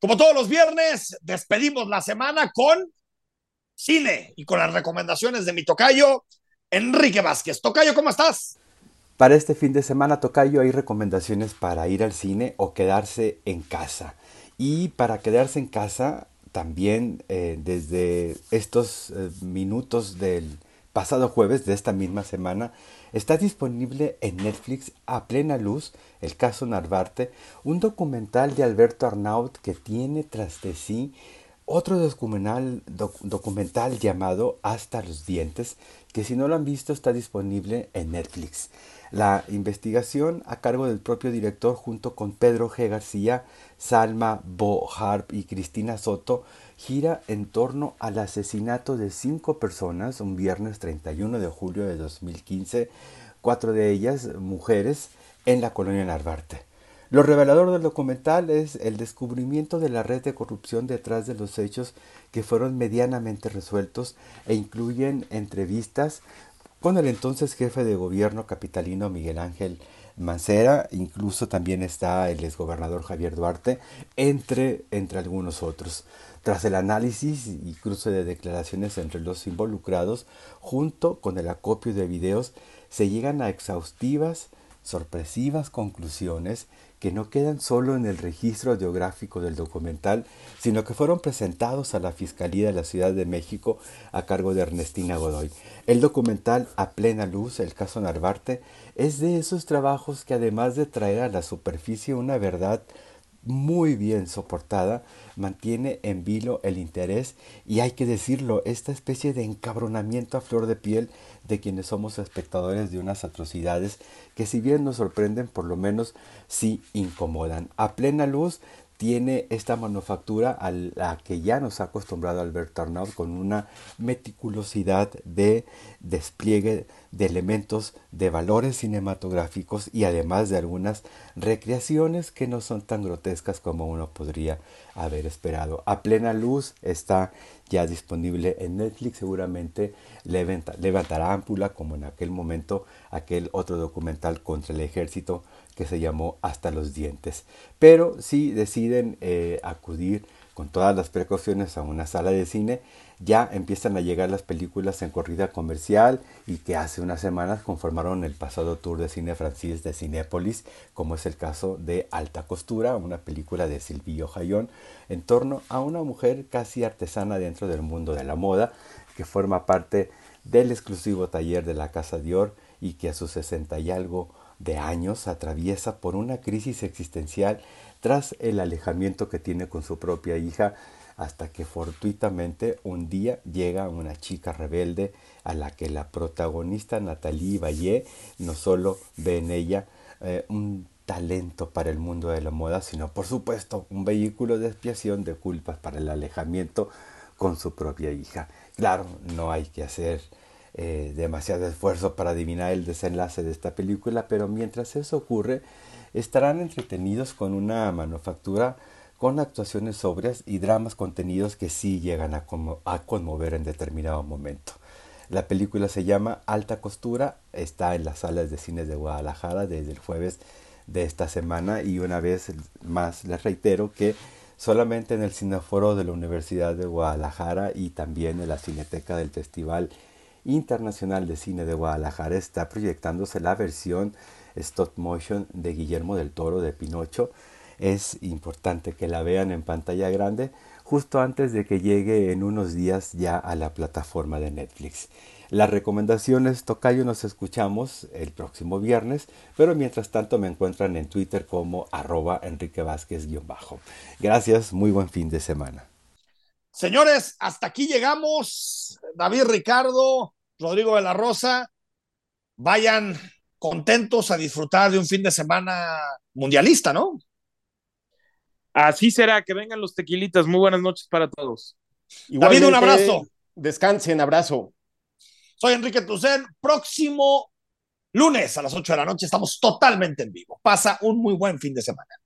Como todos los viernes, despedimos la semana con cine y con las recomendaciones de mi tocayo, Enrique Vázquez. Tocayo, ¿cómo estás? Para este fin de semana, Tocayo, hay recomendaciones para ir al cine o quedarse en casa. Y para quedarse en casa, también eh, desde estos eh, minutos del pasado jueves de esta misma semana, está disponible en Netflix a plena luz el caso Narvarte, un documental de Alberto Arnaut que tiene tras de sí otro documental, llamado Hasta los dientes, que si no lo han visto está disponible en Netflix. La investigación a cargo del propio director junto con Pedro G. García, Salma Bo Harp y Cristina Soto gira en torno al asesinato de cinco personas un viernes 31 de julio de 2015, cuatro de ellas mujeres, en la colonia Narvarte. Lo revelador del documental es el descubrimiento de la red de corrupción detrás de los hechos que fueron medianamente resueltos e incluyen entrevistas con el entonces jefe de gobierno capitalino Miguel Ángel Mancera, incluso también está el exgobernador Javier Duarte, entre, entre algunos otros. Tras el análisis y cruce de declaraciones entre los involucrados, junto con el acopio de videos, se llegan a exhaustivas, sorpresivas conclusiones que no quedan solo en el registro geográfico del documental, sino que fueron presentados a la Fiscalía de la Ciudad de México a cargo de Ernestina Godoy. El documental A plena luz, el caso Narvarte, es de esos trabajos que además de traer a la superficie una verdad muy bien soportada, mantiene en vilo el interés y hay que decirlo, esta especie de encabronamiento a flor de piel de quienes somos espectadores de unas atrocidades que si bien nos sorprenden, por lo menos sí incomodan. A plena luz tiene esta manufactura a la que ya nos ha acostumbrado Albert Arnaud con una meticulosidad de despliegue de elementos de valores cinematográficos y además de algunas recreaciones que no son tan grotescas como uno podría haber esperado. A plena luz está ya disponible en Netflix, seguramente levantará ámpula como en aquel momento aquel otro documental contra el ejército que se llamó Hasta los dientes. Pero si deciden eh, acudir con todas las precauciones a una sala de cine, ya empiezan a llegar las películas en corrida comercial y que hace unas semanas conformaron el pasado tour de cine francés de Cinépolis, como es el caso de Alta Costura, una película de Silvio Jayón, en torno a una mujer casi artesana dentro del mundo de la moda, que forma parte del exclusivo taller de la Casa Dior y que a sus sesenta y algo de años atraviesa por una crisis existencial tras el alejamiento que tiene con su propia hija hasta que fortuitamente un día llega una chica rebelde a la que la protagonista Natalie Valle no solo ve en ella eh, un talento para el mundo de la moda, sino por supuesto un vehículo de expiación de culpas para el alejamiento con su propia hija. Claro, no hay que hacer eh, demasiado esfuerzo para adivinar el desenlace de esta película, pero mientras eso ocurre, estarán entretenidos con una manufactura con actuaciones sobrias y dramas contenidos que sí llegan a, a conmover en determinado momento. La película se llama Alta Costura, está en las salas de cines de Guadalajara desde el jueves de esta semana y una vez más les reitero que solamente en el Cineforo de la Universidad de Guadalajara y también en la Cineteca del Festival Internacional de Cine de Guadalajara está proyectándose la versión stop motion de Guillermo del Toro de Pinocho. Es importante que la vean en pantalla grande justo antes de que llegue en unos días ya a la plataforma de Netflix. Las recomendaciones, Tocayo, nos escuchamos el próximo viernes, pero mientras tanto me encuentran en Twitter como arroba Enrique Vázquez-bajo. Gracias, muy buen fin de semana. Señores, hasta aquí llegamos. David Ricardo, Rodrigo de la Rosa, vayan contentos a disfrutar de un fin de semana mundialista, ¿no? Así será, que vengan los tequilitas. Muy buenas noches para todos. David, un abrazo. Descansen, abrazo. Soy Enrique Tucen. Próximo lunes a las 8 de la noche estamos totalmente en vivo. Pasa un muy buen fin de semana.